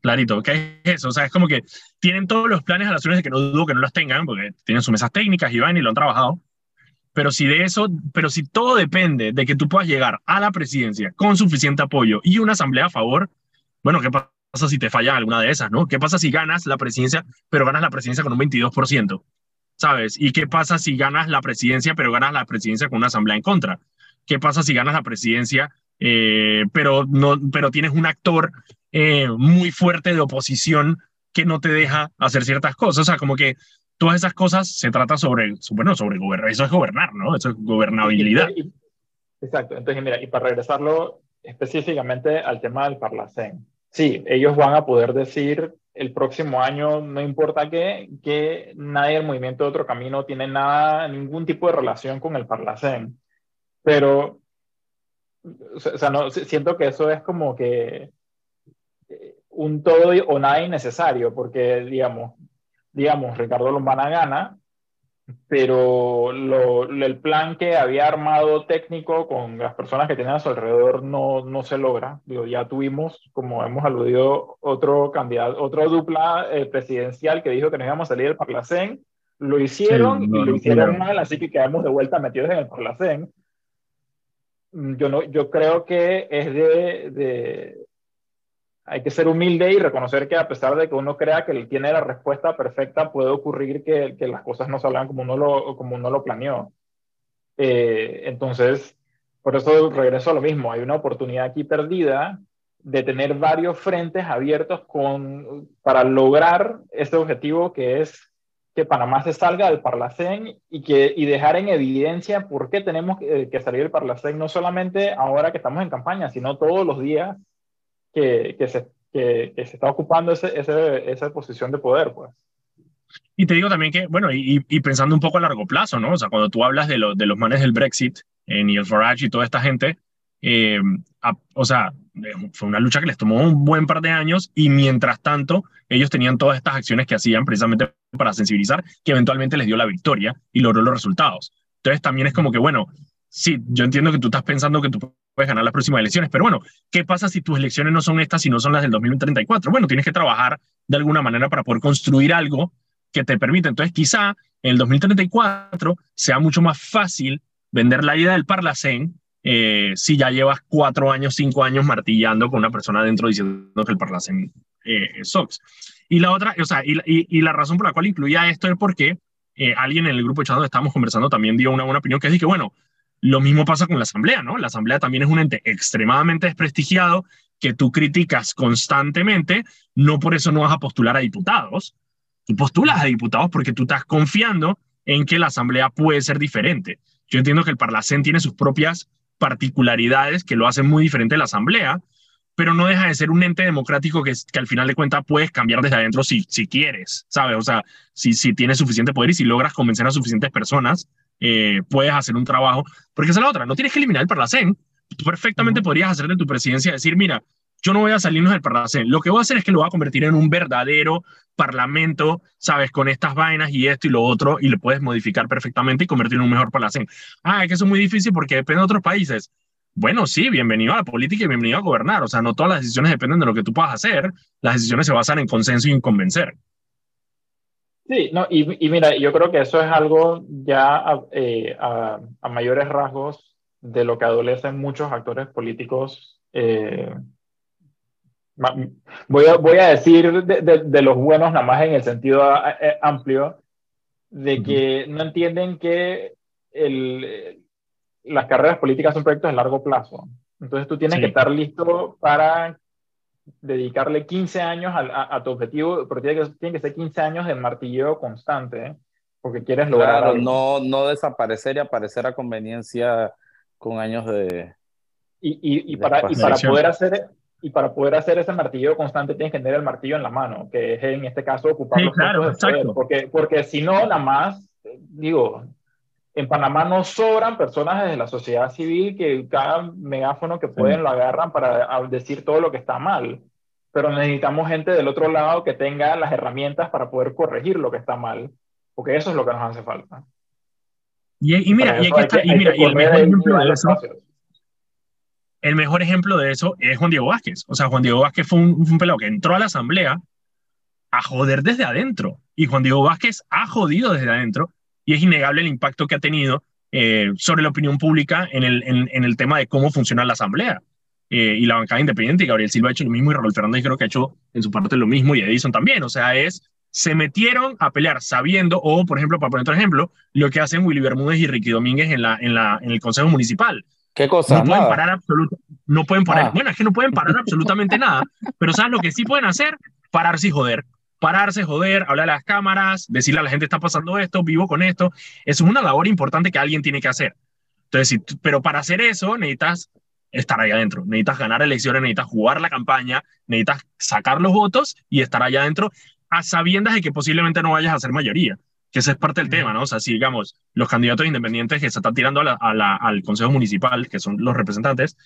Clarito, ¿qué es eso? O sea, es como que tienen todos los planes a las de que no dudo que no las tengan, porque tienen sus mesas técnicas y van y lo han trabajado. Pero si de eso, pero si todo depende de que tú puedas llegar a la presidencia con suficiente apoyo y una asamblea a favor, bueno, ¿qué pasa si te falla alguna de esas, no? ¿Qué pasa si ganas la presidencia, pero ganas la presidencia con un 22%? ¿sabes? ¿Y qué pasa si ganas la presidencia, pero ganas la presidencia con una asamblea en contra? ¿Qué pasa si ganas la presidencia, eh, pero, no, pero tienes un actor eh, muy fuerte de oposición que no te deja hacer ciertas cosas? O sea, como que todas esas cosas se trata sobre, bueno, sobre gobernar, eso es gobernar, ¿no? Eso es gobernabilidad. Exacto, entonces mira, y para regresarlo específicamente al tema del Parlacén, sí, ellos van a poder decir el próximo año, no importa qué, que nadie del movimiento de otro camino tiene nada, ningún tipo de relación con el Parlacén. Pero, o sea, no, siento que eso es como que eh, un todo o nada innecesario, porque, digamos, digamos, Ricardo Lombana gana, pero el plan que había armado técnico con las personas que tienen a su alrededor no, no se logra. Digo, ya tuvimos, como hemos aludido, otro candidato, otro dupla eh, presidencial que dijo que nos íbamos a salir del Parlacén. Lo hicieron y lo hicieron mal, así que quedamos de vuelta metidos en el Parlacén. Yo, no, yo creo que es de, de hay que ser humilde y reconocer que a pesar de que uno crea que él tiene la respuesta perfecta, puede ocurrir que, que las cosas no salgan como uno lo, como uno lo planeó. Eh, entonces, por eso regreso a lo mismo, hay una oportunidad aquí perdida de tener varios frentes abiertos con, para lograr este objetivo que es que Panamá se salga del Parlacén y, que, y dejar en evidencia por qué tenemos que, que salir del Parlacén, no solamente ahora que estamos en campaña, sino todos los días que, que, se, que, se está ocupando ese, ese, esa posición de poder, pues. Y te digo también que, bueno, y, y, pensando un poco a largo plazo, ¿no? O sea, cuando tú hablas de, lo, de los manes del Brexit, eh, Neil Farage y toda esta gente, eh, o sea, fue una lucha que les tomó un buen par de años y mientras tanto ellos tenían todas estas acciones que hacían precisamente para sensibilizar, que eventualmente les dio la victoria y logró los resultados. Entonces también es como que, bueno, sí, yo entiendo que tú estás pensando que tú puedes ganar las próximas elecciones, pero bueno, ¿qué pasa si tus elecciones no son estas, y no son las del 2034? Bueno, tienes que trabajar de alguna manera para poder construir algo que te permita. Entonces, quizá en el 2034 sea mucho más fácil vender la idea del Parlacén eh, si ya llevas cuatro años, cinco años martillando con una persona dentro diciendo que el Parlacén eh, es SOX. Y la otra, o sea, y, la razón por la cual incluía esto es porque eh, alguien en el grupo de chat donde estábamos conversando también dio una, una opinión que es que, bueno, lo mismo pasa con la Asamblea, ¿no? La Asamblea también es un ente extremadamente desprestigiado que tú criticas constantemente, no por eso no vas a postular a diputados. Tú postulas a diputados porque tú estás confiando en que la Asamblea puede ser diferente. Yo entiendo que el Parlacén tiene sus propias particularidades que lo hacen muy diferente de la Asamblea, pero no deja de ser un ente democrático que, que al final de cuentas puedes cambiar desde adentro si, si quieres, ¿sabes? O sea, si, si tienes suficiente poder y si logras convencer a suficientes personas eh, puedes hacer un trabajo, porque esa es la otra, no tienes que eliminar el Parlacén, tú perfectamente podrías hacer de tu presidencia decir, mira, yo no voy a salirnos del Parlacén, lo que voy a hacer es que lo voy a convertir en un verdadero parlamento, sabes, con estas vainas y esto y lo otro, y lo puedes modificar perfectamente y convertirlo en un mejor Parlacén. Ah, es que eso es muy difícil porque depende de otros países. Bueno, sí, bienvenido a la política y bienvenido a gobernar. O sea, no todas las decisiones dependen de lo que tú puedas hacer, las decisiones se basan en consenso y en convencer. Sí, no, y, y, mira, yo creo que eso es algo ya eh, a, a, mayores rasgos de lo que adolecen muchos actores políticos. Eh, voy, a, voy a decir de, de, de, los buenos nada más en el sentido eh, amplio, de que no entienden que el, las carreras políticas son proyectos de largo plazo. Entonces tú tienes sí. que estar listo para dedicarle 15 años a, a, tu objetivo, pero tiene que, tiene que ser 15 años de martilleo constante, ¿eh? porque quieres lograr. Claro, no, no desaparecer y aparecer a conveniencia con años de. Y, y, y de para, y para poder hacer. Y para poder hacer ese martillo constante tienes que tener el martillo en la mano, que es en este caso ocupar sí, los claro, de poder, porque, porque si no, nada más, digo, en Panamá no sobran personas desde la sociedad civil que cada megáfono que pueden sí. lo agarran para decir todo lo que está mal. Pero necesitamos gente del otro lado que tenga las herramientas para poder corregir lo que está mal, porque eso es lo que nos hace falta. Y, y mira, y, hay que, y, mira, y el mejor ejemplo de eso, el mejor ejemplo de eso es Juan Diego Vázquez. O sea, Juan Diego Vázquez fue un, un pelado que entró a la asamblea a joder desde adentro. Y Juan Diego Vázquez ha jodido desde adentro y es innegable el impacto que ha tenido eh, sobre la opinión pública en el, en, el tema de cómo funciona la Asamblea. Eh, y la bancada independiente, y Gabriel Silva ha hecho lo mismo, y Raúl Fernández creo que ha hecho en su parte lo mismo, y Edison también. O sea, es se metieron a pelear sabiendo, o por ejemplo, para poner otro ejemplo, lo que hacen Willy Bermúdez y Ricky Domínguez en, la, en, la, en el Consejo Municipal. ¿Qué cosa? No pueden parar absolutamente, no pueden parar, Ah. bueno, es que no pueden parar absolutamente (laughs) nada, pero ¿sabes lo que sí pueden hacer? Pararse y joder. Pararse, joder, hablar a las cámaras, decirle a la gente está pasando esto, vivo con esto. Eso es una labor importante que alguien tiene que hacer. Entonces, si pero para hacer eso necesitas estar ahí adentro, necesitas ganar elecciones, necesitas jugar la campaña, necesitas sacar los votos y estar allá adentro a sabiendas de que posiblemente no vayas a ser mayoría, que ese es parte del tema, ¿no? O sea, si digamos, los candidatos independientes que se están tirando a la- a la- al Consejo Municipal, que son los representantes,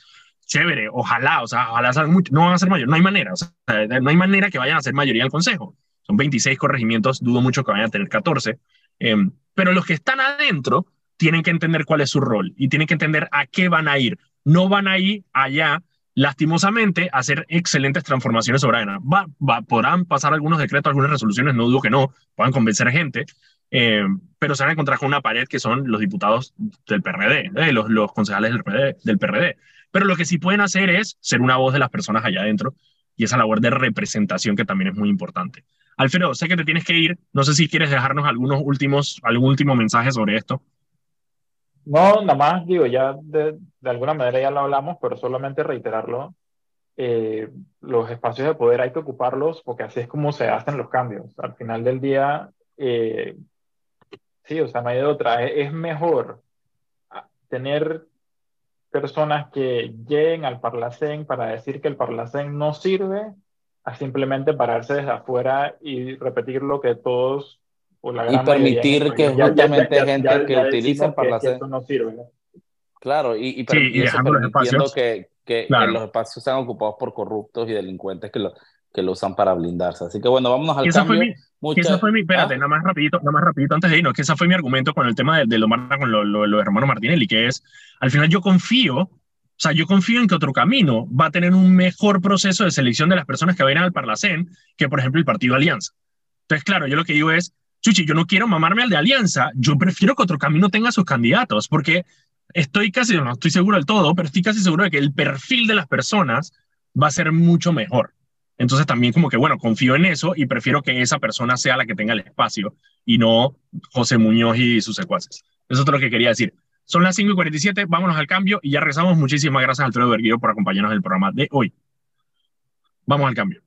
chévere, ojalá, o sea, ojalá mucho, no van a ser mayoría, no hay manera, o sea, no hay manera que vayan a ser mayoría al Consejo. Son 26 corregimientos, dudo mucho que vayan a tener 14, em, pero los que están adentro tienen que entender cuál es su rol y tienen que entender a qué van a ir. No van a ir allá, lastimosamente, a hacer excelentes transformaciones soberanas. Va, va, podrán pasar algunos decretos, algunas resoluciones, no dudo que no, puedan convencer gente, eh, pero se van a encontrar con una pared que son los diputados del PRD, eh, los, los concejales del PRD, del PRD. Pero lo que sí pueden hacer es ser una voz de las personas allá adentro y esa labor de representación que también es muy importante. Alfredo, sé que te tienes que ir. No sé si quieres dejarnos algunos últimos, algún último mensaje sobre esto. No, nada más digo, ya de, de alguna manera ya lo hablamos, pero solamente reiterarlo. eh, los espacios de poder hay que ocuparlos porque así es como se hacen los cambios. Al final del día, eh, sí, o sea, no hay de otra. Es, es mejor ah, tener personas que lleguen al Parlacén para decir que el Parlacén no sirve a simplemente pararse desde afuera y repetir lo que todos o la Y gran en permitir que ya- justamente ya- gente ya- que ya utilice decimos el que- que Parlacén. esto no sirve. Claro, y, y, Sí, y y eso dejando los permitiendo espacios. que, que Claro. los espacios sean ocupados por corruptos y delincuentes que lo, que lo usan para blindarse. Así que bueno, vámonos al Que esa fue cambio. mi, que Mucha- esa fue mi, espérate, ¿Ah? nada más rapidito, nada más rapidito antes de irnos, que esa fue mi argumento con el tema de, de lo con lo, lo, lo de hermano Martinelli, que es, al final yo confío, o sea, yo confío en que otro camino va a tener un mejor proceso de selección de las personas que vayan al Parlacén que, por ejemplo, el Partido Alianza. Entonces, claro, yo lo que digo es, Chuchi, yo no quiero mamarme al de Alianza, yo prefiero que otro camino tenga sus candidatos, porque estoy casi, no estoy seguro del todo, pero estoy casi seguro de que el perfil de las personas va a ser mucho mejor. Entonces también como que, bueno, confío en eso y prefiero que esa persona sea la que tenga el espacio y no José Muñoz y sus secuaces. Eso es todo lo que quería decir. Son las 5 y 47, vámonos al cambio y ya regresamos. Muchísimas gracias, Alfredo Berguido, por acompañarnos en el programa de hoy. Vamos al cambio.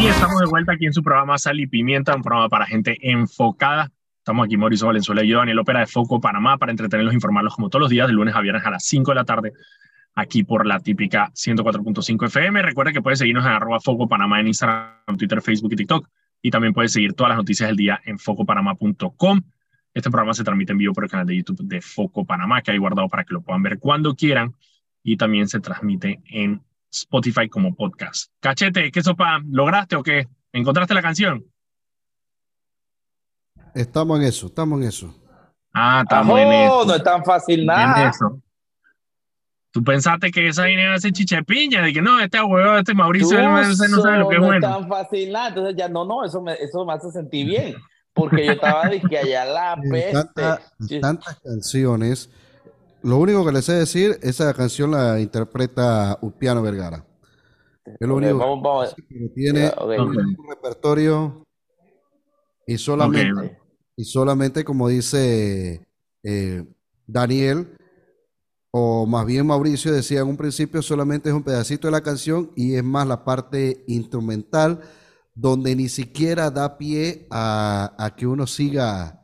Y estamos de vuelta aquí en su programa Sal y Pimienta, un programa para gente enfocada. Estamos aquí Mauricio Valenzuela y yo, Daniel Ópera de Foco Panamá, para entretenerlos e informarlos como todos los días, de lunes a viernes a las 5 de la tarde, aquí por la típica 104.5 FM. Recuerda que puedes seguirnos en arroba Foco Panamá en Instagram, Twitter, Facebook y TikTok. Y también puedes seguir todas las noticias del día en focopanamá.com. Este programa se transmite en vivo por el canal de YouTube de Foco Panamá, que hay guardado para que lo puedan ver cuando quieran. Y también se transmite en Spotify como podcast. Cachete, ¿qué sopa? ¿Lograste o qué? ¿Encontraste la canción? Estamos en eso, estamos en eso. Ah, estamos en eso. No es tan fácil en nada. eso. Tú pensaste que esa vaina iba a ser chichepiña, de que no, este huevo, este Mauricio, él no no sabe lo que es no bueno. es tan fácil nada. Entonces ya no, no, eso me, eso me hace sentir bien. Porque yo estaba de que allá la (laughs) peste. tanta- tantas canciones, lo único que les sé decir, esa canción la interpreta Upiano Vergara. Es lo único vamos, vamos. que tiene Ok. Ok. un repertorio y solamente, y solamente como dice eh, Daniel, o más bien Mauricio decía en un principio, solamente es un pedacito de la canción y es más la parte instrumental donde ni siquiera da pie a, a que uno siga.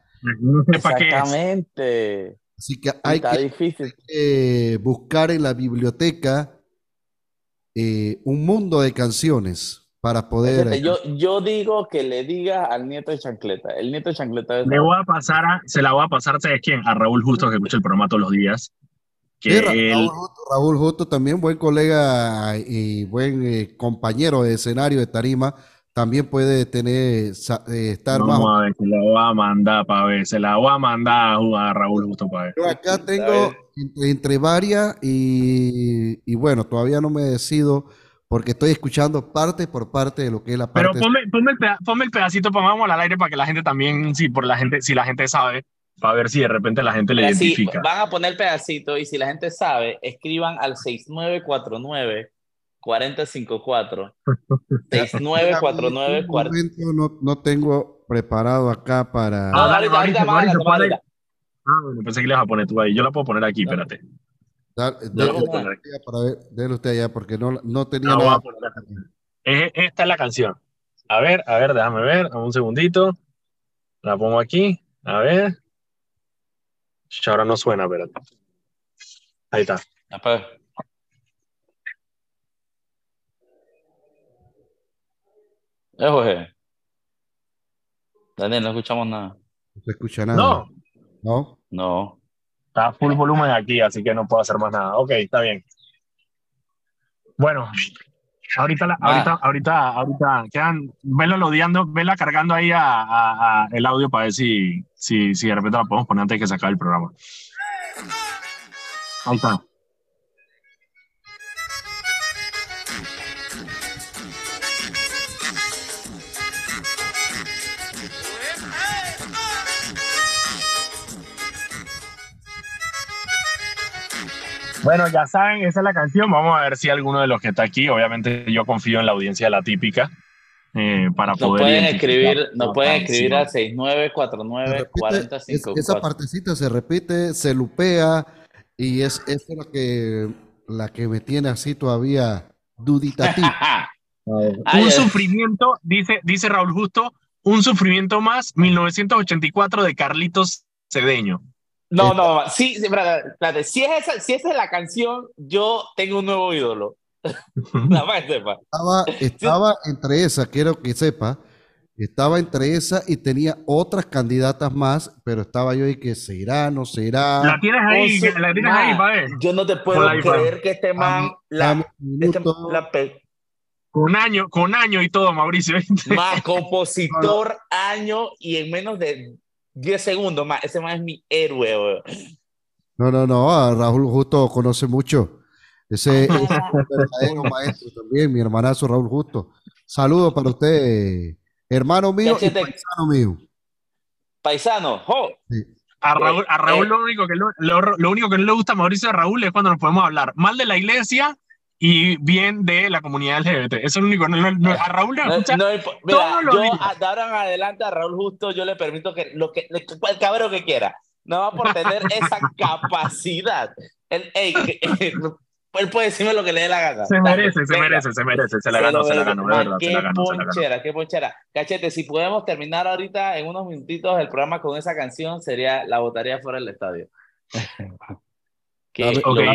Es. Exactamente. Así que hay Está que difícil. eh, buscar en la biblioteca eh, un mundo de canciones para poder... Fíjate, Yo, yo digo que le diga al nieto de Chancleta. El nieto de Chancleta es. Le voy a pasar a, se la voy a pasar, ¿sabes quién? A Raúl Justo, que escucha el programa todos los días. Que Sí, Ra- él, Raúl, Justo, Raúl Justo también, buen colega y buen eh, compañero de escenario de tarima, también puede tener, sa- eh, estar más... vamos a ver, se la voy a mandar para ver, se la voy a mandar a jugar a Raúl Justo para ver. Yo acá tengo entre, entre varias y, y bueno, todavía no me decido porque estoy escuchando parte por parte de lo que es la Pero parte... ponme, ponme, el, peda- ponme el pedacito, pongámoslo al aire para que la gente también, si por la gente, si la gente sabe, para ver si de repente la gente le Mira, si identifica. van a poner pedacito y si la gente sabe, escriban al 6949 4054. 6949 En este momento no, no tengo preparado acá para. No, ahorita, ahorita, ahorita. Ah, bueno, pensé que le ibas a poner tú ahí. Yo la puedo poner aquí, espérate. Dale usted allá para ver, dele usted allá, porque no, no tenía La voy nada. a poner acá. Es- Esta es la canción. A ver, a ver, déjame ver. Un segundito. La pongo aquí. A ver. Ch, Ahora no suena, espérate. Ahí está. Pues. Eh, Jorge. Daniel, no escuchamos nada. No se escucha nada. No, ¿No? No. está full volumen aquí, así que no puedo hacer más nada. Ok, está bien. Bueno, ahorita, la- Ah. ahorita, ahorita, ahorita quedan, vela lodeando, vela cargando ahí a, a- a el audio para ver si, si, si de repente la podemos poner antes de que se acabe el programa. Ahí está. Bueno, ya saben, esa es la canción. Vamos a ver si alguno de los que está aquí, obviamente yo confío en la audiencia de la típica, eh, para Nos poder pueden escribir, nos pueden escribir al canción. 6949 Se repite, es- esa 4054. partecita se repite, se lupea, y es, es la que, la que me tiene así todavía duditativo. (laughs) Ay, Un sufrimiento, dice, dice Raúl Justo, un sufrimiento más, 1984 de Carlitos Cedeño. No, no, sí, sí, espérate, espérate. Si, es esa, si esa es la canción, yo tengo un nuevo ídolo. Nada más que sepa. Estaba, estaba entre esa, quiero que sepa, estaba entre esa y tenía otras candidatas más, pero estaba yo y que se irá, no se irá. La tienes ahí, la tienes Ma, ahí, pa' ver. Yo no te puedo pa' creer que este man, la, este- minuto. la pe- Con año, con año y todo, Mauricio. más compositor año y en menos de 10 segundos más. Ese man es mi héroe, weón. No, no, no, a Raúl Justo conoce mucho. Ese es un (laughs) verdadero maestro también, mi hermanazo Raúl Justo. Saludos para usted, hermano mío y paisano mío. Paisano, jo. A Raúl, a Raúl Eh. lo, único que lo, lo- lo único que no le gusta a Mauricio de Raúl es cuando nos podemos hablar mal de la iglesia y bien de la comunidad LGBT. Eso es lo único. no- no- no- a Raúl le No, escucha no mira, yo a- de ahora en adelante a Raúl Justo yo le permito que lo que el cabrón que quiera. No va por tener (laughs) esa capacidad. Él, ey, que- (laughs) él puede decirme lo que le dé la gana. Se merece, se merece, se merece. Se la Se ganó, se la ganó, de verdad. Qué ponchera, qué ponchera. Cachete, si podemos terminar ahorita en unos minutitos el programa con esa canción, sería la votaría fuera del estadio. (laughs) Qué locura.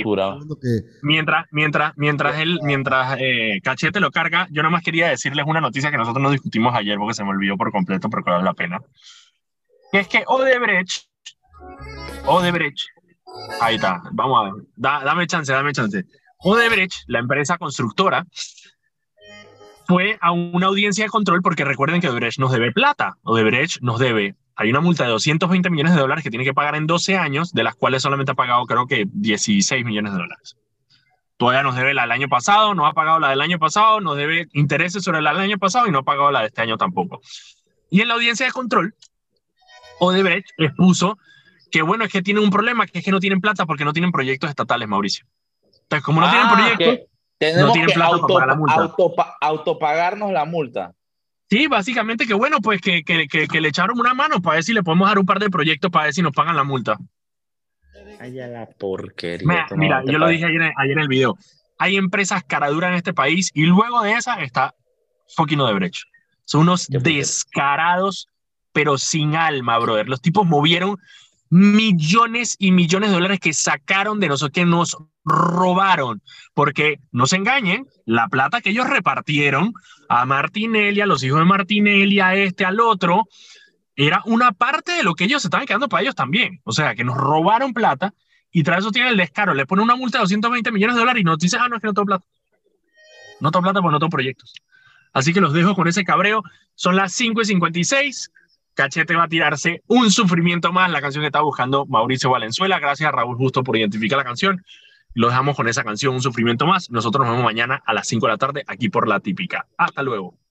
Mientras, mientras, mientras él, mientras eh, Cachete lo carga, yo nada más quería decirles una noticia que nosotros nos discutimos ayer porque se me olvidó por completo, pero que vale la pena. Que es que Odebrecht, Odebrecht, ahí está, vamos a ver, da- dame chance, dame chance. Odebrecht, la empresa constructora, fue a una audiencia de control porque recuerden que Odebrecht nos debe plata. Odebrecht nos debe, hay una multa de 220 millones de dólares que tiene que pagar en 12 años, de las cuales solamente ha pagado creo que 16 millones de dólares. Todavía nos debe la del año pasado, no ha pagado la del año pasado, nos debe intereses sobre la del año pasado y no ha pagado la de este año tampoco. Y en la audiencia de control, Odebrecht expuso que bueno, es que tienen un problema, que es que no tienen plata porque no tienen proyectos estatales, Mauricio. Entonces, como no tienen Ah, proyectos, que tenemos tienen plata para auto, pagar la multa. autopa- autopagarnos la multa. Sí, básicamente que bueno, pues que, que, que, que le echaron una mano para ver si le podemos dar un par de proyectos para ver si nos pagan la multa. Ay, a la porquería. Mira, yo lo dije ayer, ayer en el video. Hay empresas caraduras en este país y luego de esa está fucking Odebrecht. Son unos descarados, pero sin alma, brother. Los tipos movieron millones y millones de dólares que sacaron de nosotros, que nos robaron. Porque no se engañen, la plata que ellos repartieron a Martinelli, a los hijos de Martinelli, a este, al otro, era una parte de lo que ellos se estaban quedando para ellos también. O sea, que nos robaron plata y tras eso tienen el descaro, le ponen una multa de 220 millones de dólares y nos dicen, ah, no, es que no tengo plata. No tengo plata porque no tengo proyectos. Así que los dejo con ese cabreo. Son las 5 y 56. Cachete va a tirarse un sufrimiento más, la canción que está buscando Mauricio Valenzuela. Gracias a Raúl Justo por identificar la canción. Lo dejamos con esa canción, un sufrimiento más. Nosotros nos vemos mañana a las 5 de la tarde aquí por La Típica. Hasta luego.